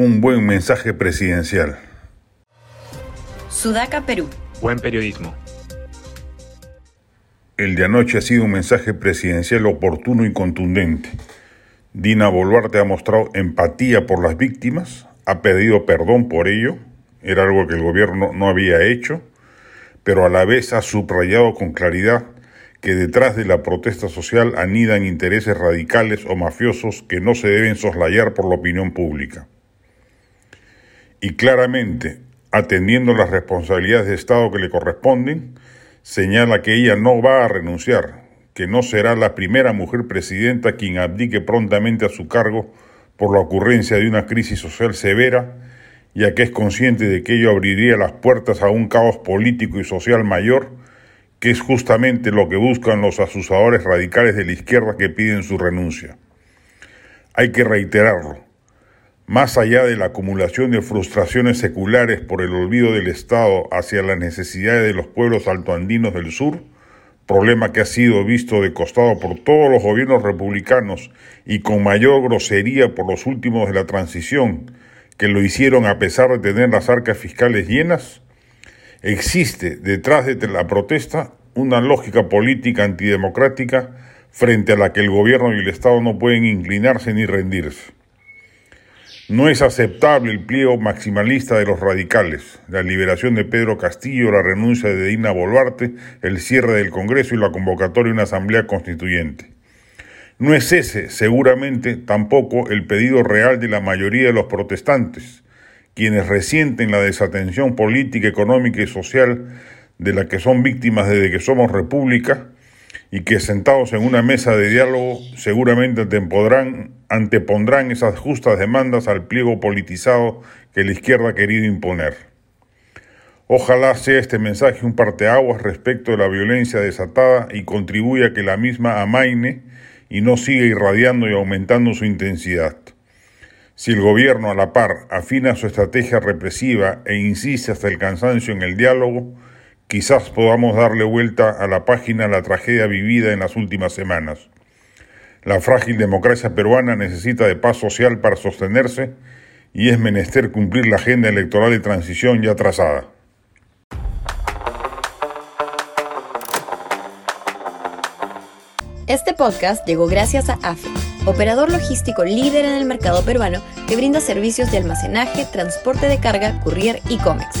un buen mensaje presidencial. Sudaca, Perú. Buen periodismo. El de anoche ha sido un mensaje presidencial oportuno y contundente. Dina Boluarte ha mostrado empatía por las víctimas, ha pedido perdón por ello, era algo que el gobierno no había hecho, pero a la vez ha subrayado con claridad que detrás de la protesta social anidan intereses radicales o mafiosos que no se deben soslayar por la opinión pública. Y claramente, atendiendo las responsabilidades de Estado que le corresponden, señala que ella no va a renunciar, que no será la primera mujer presidenta quien abdique prontamente a su cargo por la ocurrencia de una crisis social severa, ya que es consciente de que ello abriría las puertas a un caos político y social mayor, que es justamente lo que buscan los asusadores radicales de la izquierda que piden su renuncia. Hay que reiterarlo, más allá de la acumulación de frustraciones seculares por el olvido del Estado hacia las necesidades de los pueblos altoandinos del sur, problema que ha sido visto de costado por todos los gobiernos republicanos y con mayor grosería por los últimos de la transición, que lo hicieron a pesar de tener las arcas fiscales llenas, existe detrás de la protesta una lógica política antidemocrática frente a la que el gobierno y el Estado no pueden inclinarse ni rendirse. No es aceptable el pliego maximalista de los radicales, la liberación de Pedro Castillo, la renuncia de Dina Boluarte, el cierre del Congreso y la convocatoria de una asamblea constituyente. No es ese, seguramente, tampoco el pedido real de la mayoría de los protestantes, quienes resienten la desatención política, económica y social de la que son víctimas desde que somos república y que sentados en una mesa de diálogo seguramente antepondrán, esas justas demandas al pliego politizado que la izquierda ha querido imponer. Ojalá sea este mensaje un parteaguas respecto de la violencia desatada y contribuya a que la misma amaine y no siga irradiando y aumentando su intensidad. Si el gobierno a la par afina su estrategia represiva e insiste hasta el cansancio en el diálogo, quizás podamos darle vuelta a la página la tragedia vivida en las últimas semanas. La frágil democracia peruana necesita de paz social para sostenerse y es menester cumplir la agenda electoral de transición ya trazada. Este podcast llegó gracias a AFE, operador logístico líder en el mercado peruano que brinda servicios de almacenaje, transporte de carga, courier y cómics